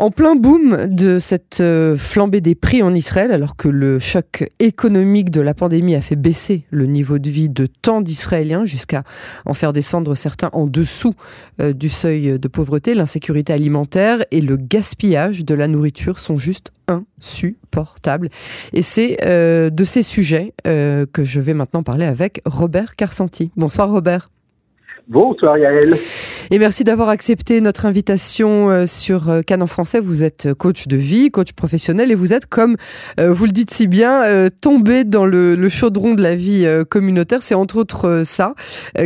En plein boom de cette euh, flambée des prix en Israël, alors que le choc économique de la pandémie a fait baisser le niveau de vie de tant d'Israéliens jusqu'à en faire descendre certains en dessous euh, du seuil de pauvreté, l'insécurité alimentaire et le gaspillage de la nourriture sont juste insupportables. Et c'est euh, de ces sujets que je vais maintenant parler avec Robert Carsanti. Bonsoir Robert. Bonsoir Yael. Et merci d'avoir accepté notre invitation euh, sur euh, Cannes en français. Vous êtes coach de vie, coach professionnel et vous êtes, comme euh, vous le dites si bien, tombé dans le, chaudron de la vie communautaire. C'est entre autres ça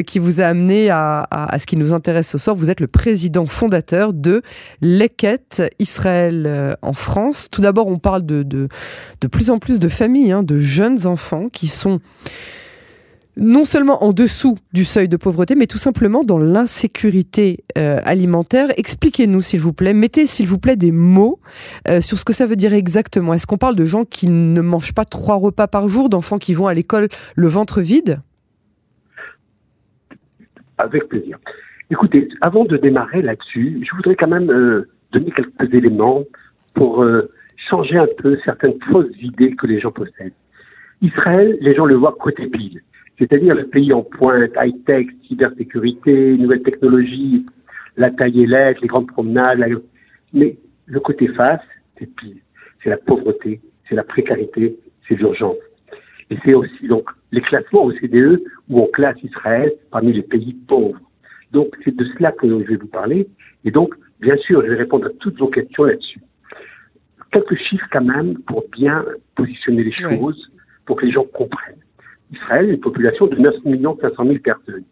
qui vous a amené à, ce qui nous intéresse ce soir. Vous êtes le président fondateur de Leket Israël en France. Tout d'abord, on parle de, de, plus en plus de familles, hein, de jeunes enfants qui sont non seulement en dessous du seuil de pauvreté, mais tout simplement dans l'insécurité euh, alimentaire. Expliquez-nous, s'il vous plaît, mettez, s'il vous plaît, des mots euh, sur ce que ça veut dire exactement. Est-ce qu'on parle de gens qui ne mangent pas trois repas par jour, d'enfants qui vont à l'école le ventre vide? Avec plaisir. Écoutez, avant de démarrer là-dessus, je voudrais quand même euh, donner quelques éléments pour changer un peu certaines fausses idées que les gens possèdent. Israël, les gens le voient côté pile c'est-à-dire le pays en pointe, high-tech, cybersécurité, nouvelles technologies, la taille élève, les grandes promenades. Mais le côté face, c'est pire. C'est la pauvreté, c'est la précarité, c'est l'urgence. Et c'est aussi donc les classements OCDE où on classe Israël parmi les pays pauvres. Donc c'est de cela que je vais vous parler. Et donc, bien sûr, je vais répondre à toutes vos questions là-dessus. Quelques chiffres quand même pour bien positionner les choses, pour que les gens comprennent. Israël une population de 9 500 000 personnes.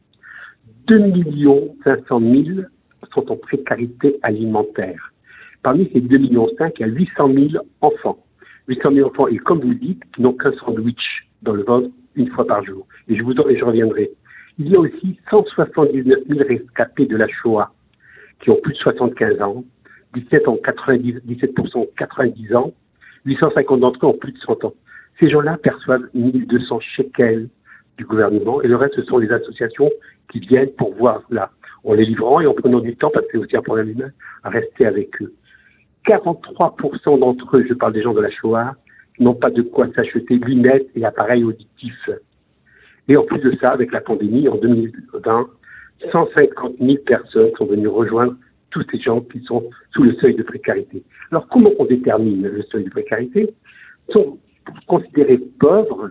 2 500 000 sont en précarité alimentaire. Parmi ces 2 millions 5, il y a 800 000 enfants. 800 000 enfants, et comme vous le dites, qui n'ont qu'un sandwich dans le ventre une fois par jour. Et je vous et je reviendrai. Il y a aussi 179 000 rescapés de la Shoah qui ont plus de 75 ans, 17 ans 90, 17% ont 90 ans, 850 d'entre eux ont plus de 100 ans. Ces gens-là perçoivent 1200 shekels du gouvernement et le reste, ce sont les associations qui viennent pour voir là, en les livrant et en prenant du temps, parce que c'est aussi un problème humain, à rester avec eux. 43% d'entre eux, je parle des gens de la Shoah, n'ont pas de quoi s'acheter lunettes et appareils auditifs. Et en plus de ça, avec la pandémie, en 2020, 150 000 personnes sont venues rejoindre tous ces gens qui sont sous le seuil de précarité. Alors, comment on détermine le seuil de précarité? Considérer pauvres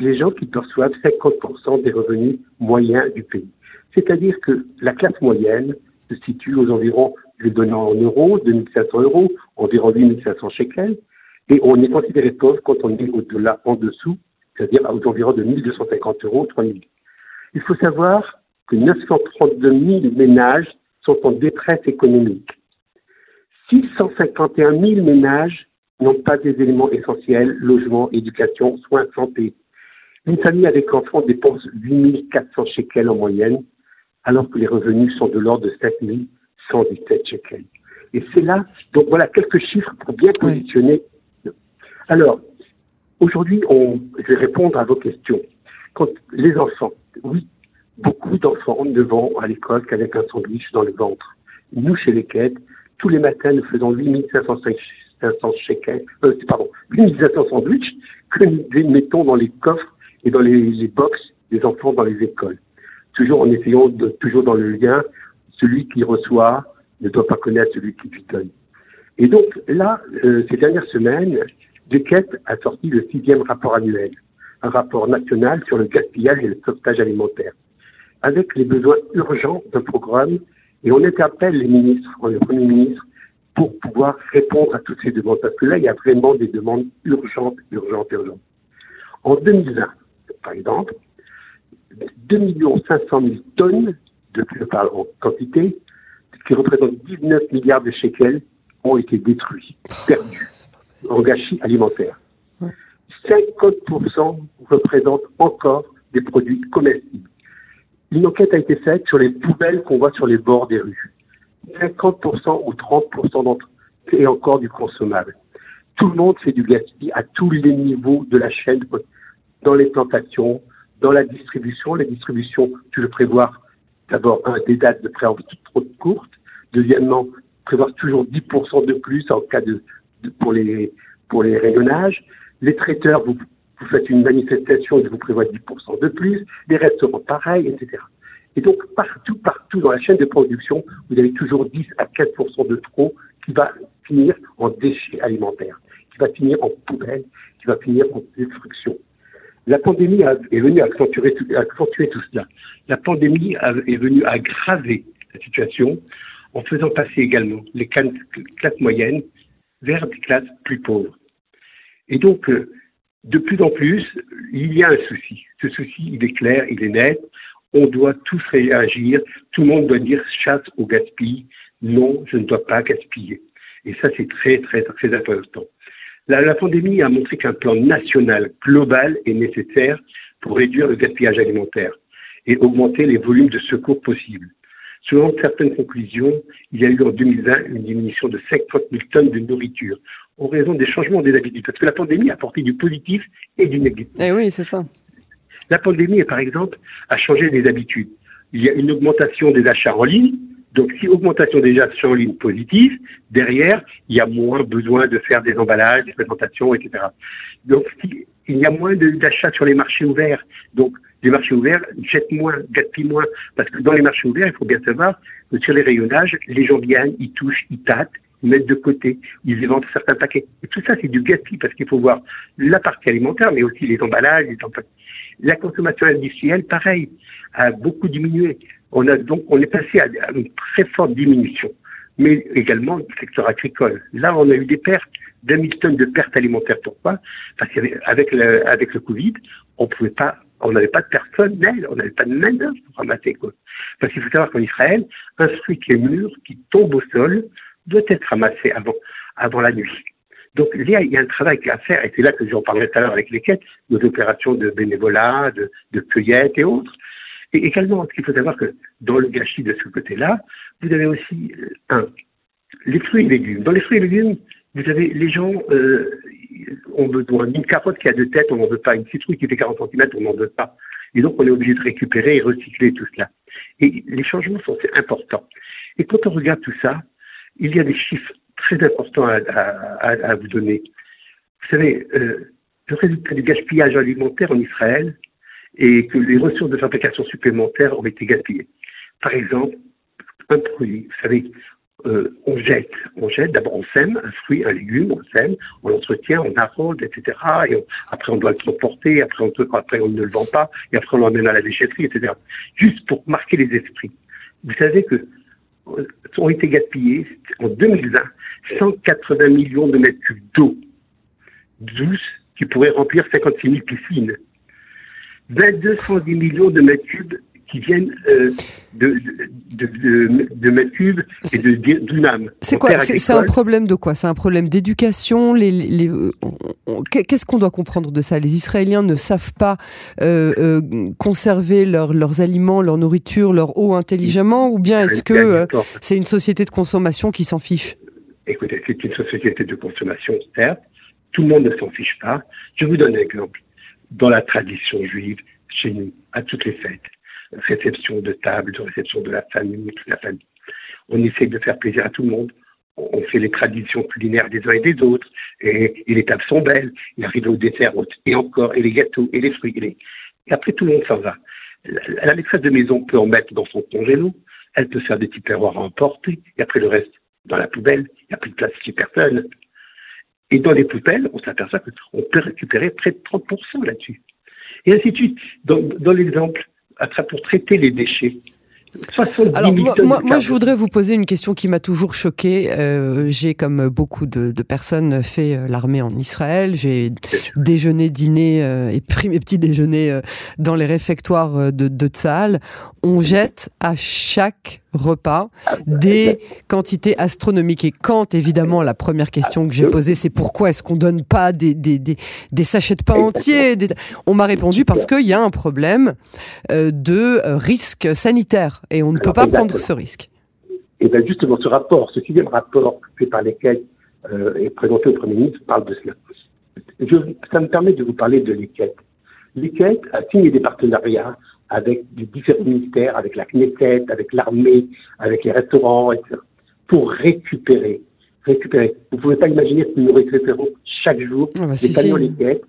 les gens qui perçoivent 50% des revenus moyens du pays. C'est-à-dire que la classe moyenne se situe aux environs, je vais en euros, 2500 euros, environ 8500 shekels, et on est considéré pauvre quand on est au-delà, en dessous, c'est-à-dire aux environs de 1250 euros, 3000. Il faut savoir que 932 000 ménages sont en détresse économique. 651 000 ménages n'ont pas des éléments essentiels, logement, éducation, soins, santé. Une famille avec enfants dépense 8400 shekels en moyenne, alors que les revenus sont de l'ordre de 7117 shekels. Et c'est là, donc voilà quelques chiffres pour bien positionner. Alors, aujourd'hui, on, je vais répondre à vos questions. Quand les enfants, oui, beaucoup d'enfants ne vont à l'école qu'avec un sandwich dans le ventre. Nous, chez les quêtes, tous les matins, nous faisons 8505 500 shekels, euh, pardon, 8500 sandwichs que nous mettons dans les coffres et dans les, les box des enfants dans les écoles. Toujours en essayant toujours dans le lien, celui qui reçoit ne doit pas connaître celui qui lui donne. Et donc là, euh, ces dernières semaines, Duquette a sorti le sixième rapport annuel, un rapport national sur le gaspillage et le sauvetage alimentaire, avec les besoins urgents d'un programme. Et on interpelle les ministres, le Premier ministre, pour pouvoir répondre à toutes ces demandes. Parce que là, il y a vraiment des demandes urgentes, urgentes, urgentes. En 2020, par exemple, 2 500 000 tonnes, de, parle en quantité, qui représentent 19 milliards de shekels, ont été détruits, perdus, en gâchis alimentaire. 50% représentent encore des produits comestibles. Une enquête a été faite sur les poubelles qu'on voit sur les bords des rues. 50% ou 30% d'entre eux, et encore du consommable. Tout le monde fait du gaspillage à tous les niveaux de la chaîne, dans les plantations, dans la distribution. La distribution, tu veux prévoir d'abord un, des dates de préavis trop courtes. Deuxièmement, prévoient toujours 10% de plus en cas de, pour les pour les rayonnages. Les traiteurs, vous, vous faites une manifestation, ils vous prévoient 10% de plus. Les restaurants, pareil, etc. Et donc, partout, partout dans la chaîne de production, vous avez toujours 10 à 4% de trop qui va finir en déchets alimentaires, qui va finir en poubelle, qui va finir en destruction. La pandémie est venue accentuer, accentuer tout cela. La pandémie est venue aggraver la situation en faisant passer également les classes moyennes vers des classes plus pauvres. Et donc, euh, de plus en plus, il y a un souci. Ce souci, il est clair, il est net. On doit tous réagir. Tout le monde doit dire chasse au gaspille. Non, je ne dois pas gaspiller. Et ça, c'est très, très, très important. La, pandémie a montré qu'un plan national global est nécessaire pour réduire le gaspillage alimentaire et augmenter les volumes de secours possibles. Selon certaines conclusions, il y a eu en 2020 une diminution de 50 000 tonnes de nourriture en raison des changements des habitudes. Parce que la pandémie a apporté du positif et du négatif. Eh oui, c'est ça. La pandémie, par exemple, a changé des habitudes. Il y a une augmentation des achats en ligne. Donc, si augmentation des achats en ligne positive, derrière, il y a moins besoin de faire des emballages, des présentations, etc. Donc, il y a moins d'achats sur les marchés ouverts. Donc, les marchés ouverts jettent moins, gaspillent moins. Parce que dans les marchés ouverts, il faut bien savoir que sur les rayonnages, les gens viennent, ils touchent, ils tâtent, ils mettent de côté, ils éventent certains paquets. Et tout ça, c'est du gaspillage parce qu'il faut voir la partie alimentaire, mais aussi les emballages, les emballages. La consommation industrielle, pareil, a beaucoup diminué. On a donc, on est passé à une très forte diminution. Mais également le secteur agricole. Là, on a eu des pertes d'un mille tonnes de pertes alimentaires. Pourquoi? Parce qu'avec le, avec le Covid, on pouvait pas, on n'avait pas de personnel, on n'avait pas de main d'œuvre pour ramasser quoi. Parce qu'il faut savoir qu'en Israël, un fruit qui est mûr, qui tombe au sol, doit être ramassé avant, avant la nuit. Donc il y, a, il y a un travail à faire, et c'est là que j'en parlerai tout à l'heure avec les quêtes, nos opérations de bénévolat, de, de cueillette et autres. Et également, il faut savoir que dans le gâchis de ce côté-là, vous avez aussi, euh, un, les fruits et légumes. Dans les fruits et légumes, vous avez les gens euh, ont besoin d'une carotte qui a deux têtes, on n'en veut pas. Une citrouille qui fait 40 cm, on n'en veut pas. Et donc, on est obligé de récupérer et recycler tout cela. Et les changements sont importants. Et quand on regarde tout ça, il y a des chiffres très importants à, vous donner. Vous savez, euh, le résultat du gaspillage alimentaire en Israël est que les ressources de fabrication supplémentaires ont été gaspillées. Par exemple, un produit, vous savez, euh, on jette, on jette, d'abord on sème un fruit, un légume, on sème, on l'entretient, on arrose, etc. Et après on doit le transporter, après on, après on ne le vend pas, et après on l'emmène à la déchetterie, etc. Juste pour marquer les esprits. Vous savez que ont été gaspillés en 2020 180 millions de mètres cubes d'eau douce qui pourraient remplir 56 000 piscines. 2210 millions de mètres cubes qui viennent euh, de, de, de, de, et de dunam. C'est quoi C'est un problème de quoi? C'est un problème d'éducation? Les, les, Qu'est-ce qu'on doit comprendre de ça? Les Israéliens ne savent pas euh, euh, conserver leur, leurs aliments, leur nourriture, leur eau intelligemment? Ou bien est-ce que c'est une société de consommation qui s'en fiche? Écoutez, c'est une société de consommation, certes. Tout le monde ne s'en fiche pas. Je vous donne un exemple. Dans la tradition juive, chez nous, à toutes les fêtes, réception de table, de réception de la famille, toute la famille. On essaie de faire plaisir à tout le monde. On fait les traditions culinaires des uns et des autres, et, les tables sont belles. Il arrive au dessert, et encore, et les gâteaux, et les fruits. Et, après, tout le monde s'en va. La, maîtresse de maison peut en mettre dans son congélo, elle peut faire des petits perroirs à emporter, et après le reste, dans la poubelle, il n'y a plus de place chez personne. Et dans les poubelles, on s'aperçoit qu'on peut récupérer près de 30% là-dessus. Et ainsi de suite. Dans, dans l'exemple, pour traiter les déchets. Alors moi, moi, je voudrais vous poser une question qui m'a toujours choqué. Euh, j'ai, comme beaucoup de, de, personnes, fait euh, l'armée en Israël. J'ai déjeuné, dîné euh, et pris mes petits déjeuners euh, dans les réfectoires de, de Tzahal. On jette à chaque repas des quantités astronomiques. Et quand, évidemment, la première question que j'ai posée, c'est pourquoi est-ce qu'on donne pas des, des, des, des, sachets de pain entiers On m'a répondu parce qu'il y a un problème euh, de euh, risque sanitaire et on ne peut pas prendre ce risque. Et bien justement, ce rapport, ce sixième rapport fait par lesquels euh, et présenté au Premier ministre parle de cela. Je, ça me permet de vous parler de l'ICET. L'ICET a signé des partenariats avec différents ministères, avec la Knesset, avec l'armée, avec les restaurants, etc., pour récupérer. Récupérer. Vous ne pouvez pas imaginer que nous récupérons chaque jour Ah bah, les camions, si. les caisses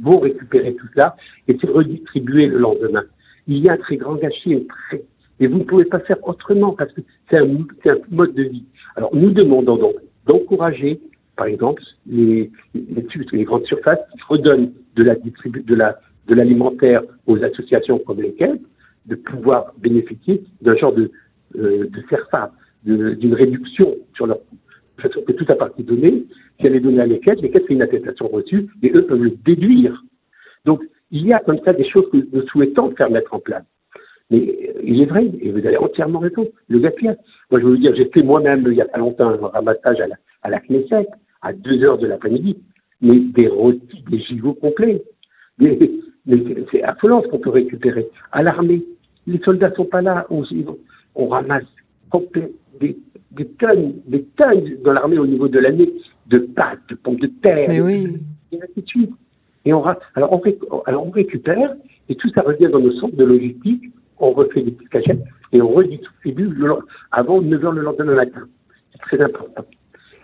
vont récupérer tout ça et se redistribuer le lendemain. Il y a un très grand gâchis, un très- et vous ne pouvez pas faire autrement parce que c'est un, c'est un mode de vie. Alors nous demandons donc d'encourager, par exemple, les, les, les grandes surfaces qui redonnent de la de la de l'alimentaire aux associations comme les caisses, de pouvoir bénéficier d'un genre de euh, de d'une réduction sur leur coût. Façon que tout à partie donnée, si elle est donnée à les caisses, les caisses c'est une attestation reçue et eux peuvent le déduire. Donc il y a comme ça des choses que nous souhaitons faire mettre en place. Mais euh, il est vrai, et vous avez entièrement raison, le gaspillage. Moi, je veux vous dire, j'ai fait moi-même, il y a pas longtemps, un ramassage à la, à la Knesset, à 2 heures de l'après-midi, mais des rôtis, des gigots complets. C'est- c'est affolant ce qu'on peut récupérer. À l'armée, les soldats sont pas là, on, on ramasse des, des tonnes, des tonnes dans l'armée au niveau de l'année, de pâtes, de pommes de terre, Mais oui. et ainsi de suite. Et on, alors, on alors on récupère et tout ça revient dans nos centres de logistique. On refait des petites cachettes et on redistribue le, avant 9 heures le lendemain matin. C'est très important.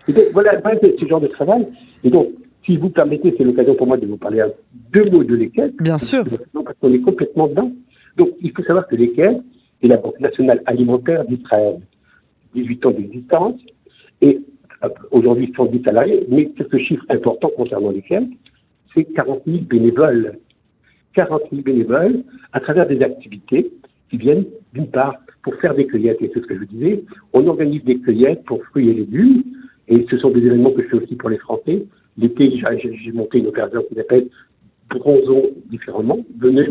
Et donc, voilà, c'est ce genre de travail. Et donc, si vous permettez, c'est l'occasion pour moi de vous parler à deux mots de l'équette. Bien sûr. Parce qu'on est complètement dedans. Donc, il faut savoir que l'équette est la Banque nationale alimentaire d'Israël. 18 ans d'existence. Et euh, aujourd'hui, 110 salariés. Mais quelques chiffres importants concernant l'équette, c'est 40 000 bénévoles. 40 000 bénévoles à travers des activités qui viennent, d'une part, pour faire des cueillettes, et c'est ce que je disais, on organise des cueillettes pour fruits et légumes, et ce sont des événements que je fais aussi pour les Français. L'été, j'ai- monté une opération qui s'appelle Bronzons différemment. Venez,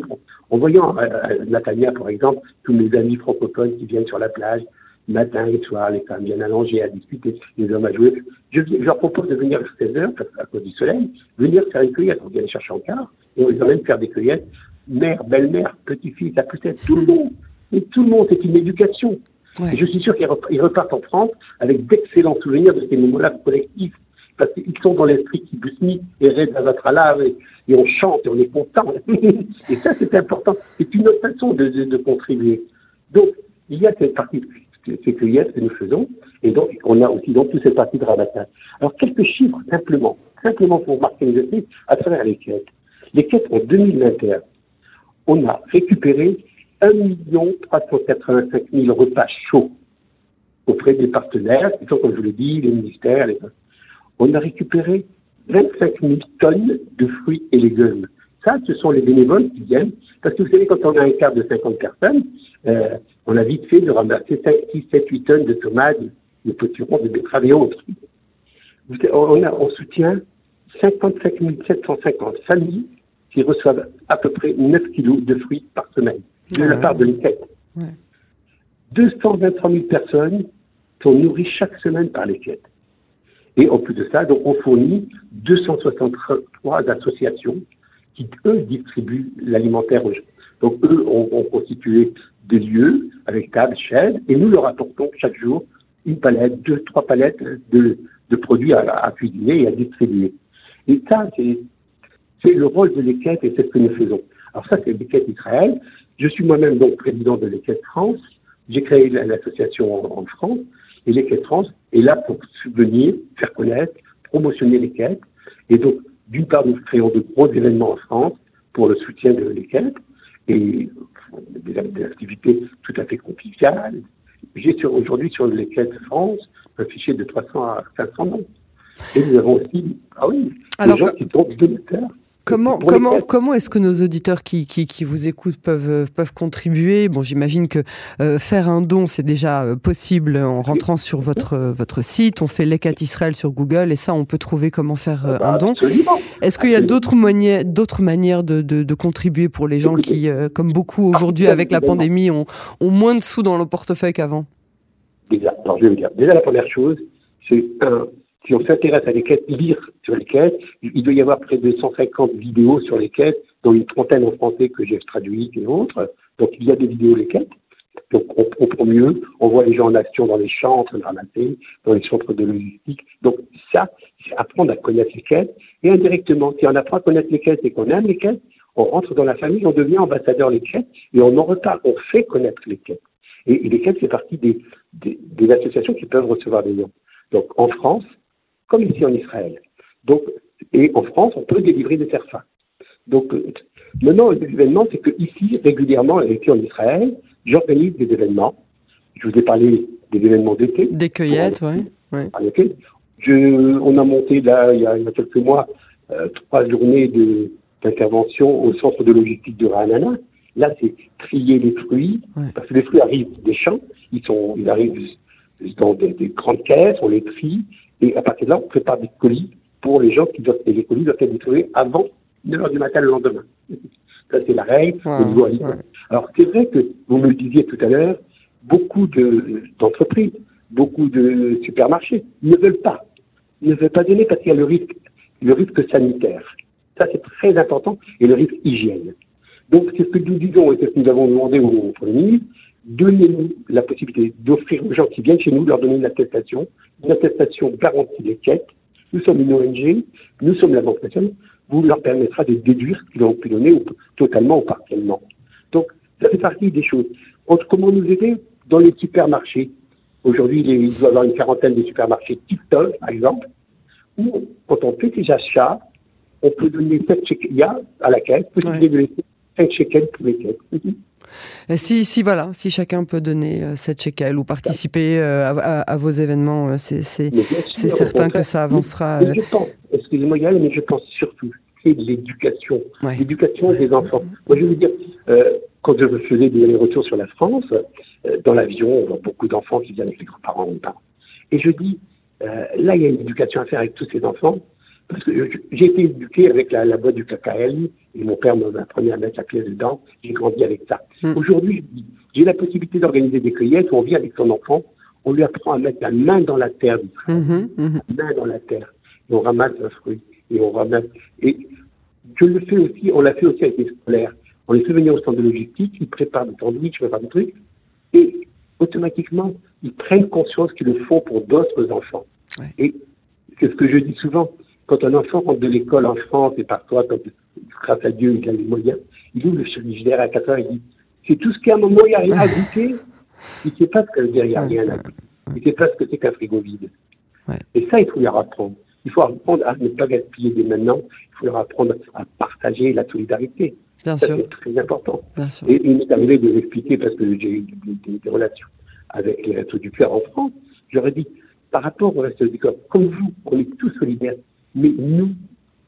en voyant euh, euh, Nathalia, par exemple, tous mes amis francophones qui viennent sur la plage, matin et soir, les femmes viennent à manger, à discuter, les hommes à jouer. Je, je leur propose de venir vers 16 heures, qu'à cause du soleil, venir faire une cueillette. On vient les chercher en car, et on les emmène faire des cueillettes. Mère, belle-mère, petit-fils, la petite, tout le monde. Et tout le monde, c'est une éducation. Ouais. Et je suis sûr qu'ils rep- ils repartent en France avec d'excellents souvenirs de ces moments-là collectifs. Parce qu'ils sont dans l'esprit qui busni et lave et, et on chante et on est content. et ça, c'est important. C'est une autre façon de, contribuer. Donc, il y a cette partie, ces cueillettes que nous faisons, et donc, on a aussi donc toute cette partie de ramassage. Alors, quelques chiffres, simplement, simplement pour marquer les esprits, à travers les quêtes. Les quêtes en 2021, on a récupéré 1 385 000 repas chauds auprès des partenaires, qui sont, comme je vous l'ai dit, les ministères. Les... On a récupéré 25 000 tonnes de fruits et légumes. Ça, ce sont les bénévoles qui viennent. Parce que vous savez, quand on a un quart de 50 personnes, euh, on a vite fait de ramasser 5, 6, 7, 8 tonnes de tomates, de potirons, de betteraves et autres. Vous savez, On, a, on soutient 55 750 familles qui reçoivent à peu près 9 kilos de fruits par semaine de la part de. Ouais. 223 000 personnes sont nourries chaque semaine par l'ECET. Et en plus de ça, on fournit 263 associations qui, eux, distribuent l'alimentaire aux gens. Donc eux ont, constitué des lieux avec table, chaise, et nous leur apportons chaque jour une palette, deux, trois palettes de, produits à, cuisiner et à distribuer. Et ça, c'est le rôle de l'équette et c'est ce que nous faisons. Alors ça, c'est l'équette Israël. Je suis moi-même donc président de l'équette France. J'ai créé la- l'association en, en France et l'équette France est là pour subvenir, faire connaître, promotionner l'équette. Et donc, d'une part, nous créons de gros événements en France pour le soutien de l'équette et des, des activités tout à fait conviviales. J'ai sur- aujourd'hui sur l'équette France un fichier de 300 à 500 noms. Et nous avons aussi, ah oui, Alors, des gens qui sont donateurs. Comment, les comment, comment est-ce que nos auditeurs qui, qui, qui vous écoutent peuvent, euh, peuvent contribuer? Bon, j'imagine que euh, faire un don, c'est déjà euh, possible en rentrant sur votre, euh, votre site. On fait l'Ecat Israël sur Google et ça, on peut trouver comment faire un don. Est-ce qu'il y a d'autres manières, d'autres manières de, de, de contribuer pour les gens qui, comme beaucoup aujourd'hui ah, avec la pandémie, ont, ont moins de sous dans le portefeuille qu'avant? Déjà, alors je vais vous dire, déjà la première chose, c'est un, si on s'intéresse à les quêtes, lire sur les quêtes, il doit y avoir près de 150 vidéos sur les quêtes, dont une trentaine en français que j'ai traduites et autres. Donc il y a des vidéos les quêtes. Donc on comprend mieux, on voit les gens en action dans les champs en train de ramasser, dans les centres de logistique. Donc ça, c'est apprendre à connaître les quêtes. Et indirectement, si on apprend à connaître les quêtes et qu'on aime les quêtes, on rentre dans la famille, on devient ambassadeur des quêtes et on en reparle, on fait connaître les quêtes. Et, et les quêtes, c'est partie des, associations qui peuvent recevoir des dons. Donc en France, comme ici en Israël. Donc, et en France, on peut délivrer des CERFA. Donc maintenant, l'événement, c'est que ici, régulièrement, et ici en Israël, j'organise des événements. Je vous ai parlé des événements d'été. Des cueillettes, oui. Ouais. on a monté là, il y a, il y a quelques mois, euh, trois journées d'intervention au centre de logistique de Ranana. Là, c'est trier les fruits, ouais. parce que les fruits arrivent des champs, ils, sont, ils arrivent dans des, des, grandes caisses, on les trie, et à partir de là, on prépare des colis pour les gens qui doivent, et les colis doivent être distribués avant 9 h du matin le lendemain. Ça, c'est la règle ouais, au ouais. Alors, c'est vrai que, vous me le disiez tout à l'heure, beaucoup d'entreprises, de, beaucoup de supermarchés ne veulent pas, ne veulent pas donner parce qu'il y a le risque, le risque sanitaire. Ça, c'est très important, et le risque hygiène. Donc, c'est ce que nous disons et ce que nous avons demandé au Premier ministre, donnez-nous la possibilité d'offrir aux gens qui viennent chez nous, leur donner une attestation, une attestation garantie d'étiquette. Nous sommes une ONG, nous sommes la Banque nationale, vous leur permettra de déduire ce qu'ils ont pu donner ou, totalement ou partiellement. Donc, ça fait partie des choses. Autre, comment nous aider dans les supermarchés Aujourd'hui, il doit y avoir une quarantaine de supermarchés TikTok, par exemple, où, quand on fait ses achats, on peut donner 7 shekels à la caisse, possibilité ouais. laisser 5 shekels pour les caisses. Si, si, voilà, si chacun peut donner euh, 7 shekels ou participer euh, à, vos événements, euh, c'est certain que ça avancera. Mais, mais je pense, excusez-moi Gaël, mais je pense surtout c'est de l'éducation, ouais. l'éducation ouais. des enfants. Moi, je veux dire, euh, quand je faisais des allers-retours sur la France, euh, dans l'avion, on voit beaucoup d'enfants qui viennent avec les grands-parents ou pas. Et je dis, euh, là, il y a une éducation à faire avec tous ces enfants. Parce que j'ai été éduqué avec la, la boîte du KKL et mon père m'a appris à mettre la clé dedans. J'ai grandi avec ça. Mmh. Aujourd'hui, j'ai la possibilité d'organiser des cueillettes où on vit avec son enfant. On lui apprend à mettre la main dans la terre, mmh, mmh. la main dans la terre. Et on ramasse un fruit. Et on ramasse. Et je le fais aussi, on l'a fait aussi avec les scolaires. On les fait venir au centre de logistique, ils préparent des sandwichs, ils préparent des trucs. Et automatiquement, ils prennent conscience qu'ils le font pour d'autres enfants. Ouais. Et c'est ce que je dis souvent quand un enfant rentre de l'école en France et parfois, quand, grâce à Dieu, il a les moyens, il ouvre le frigidaire à 4 heures et dit C'est tout ce qu'à un moment, il n'y a rien à goûter. Il ne sait pas ce que veut dire il n'y a rien à goûter. Il ne sait pas ce que c'est qu'un frigo vide. Ouais. Et ça, il faut leur apprendre. Il faut apprendre à ne pas gaspiller dès maintenant. Il faut leur apprendre à partager la solidarité. Bien ça, c'est très important. Bien sûr. Et il m'est arrivé de l'expliquer parce que j'ai eu des, des, des, relations avec les Restos du Cœur en France. J'aurais dit, par rapport aux Restos du Cœur, comme vous, on est tous solidaires. Mais nous,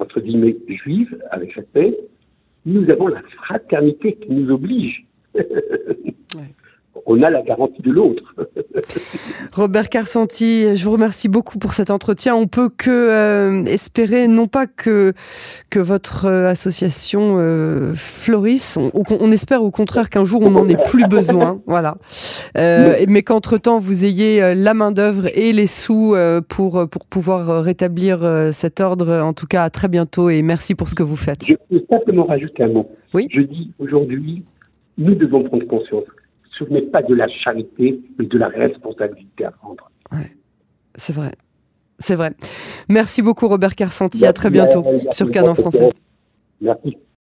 entre guillemets, juifs, avec respect, nous avons la fraternité qui nous oblige. On a la garantie de l'autre. Robert Carsanti, je vous remercie beaucoup pour cet entretien. On peut que euh, espérer, non pas que que votre euh, association euh, fleurisse, on, on, espère au contraire qu'un jour on n'en ait plus besoin, voilà. Euh, mais qu'entre temps vous ayez la main d'œuvre et les sous pour pour pouvoir rétablir cet ordre. En tout cas, à très bientôt et merci pour ce que vous faites. Je peux simplement rajouter un mot. Oui. Je dis aujourd'hui, nous devons prendre conscience ce n'est pas de la charité, mais de la responsabilité à prendre. Ouais, c'est vrai. C'est vrai. Merci beaucoup Robert Carsanti. À très bientôt sur Canon Français. Merci.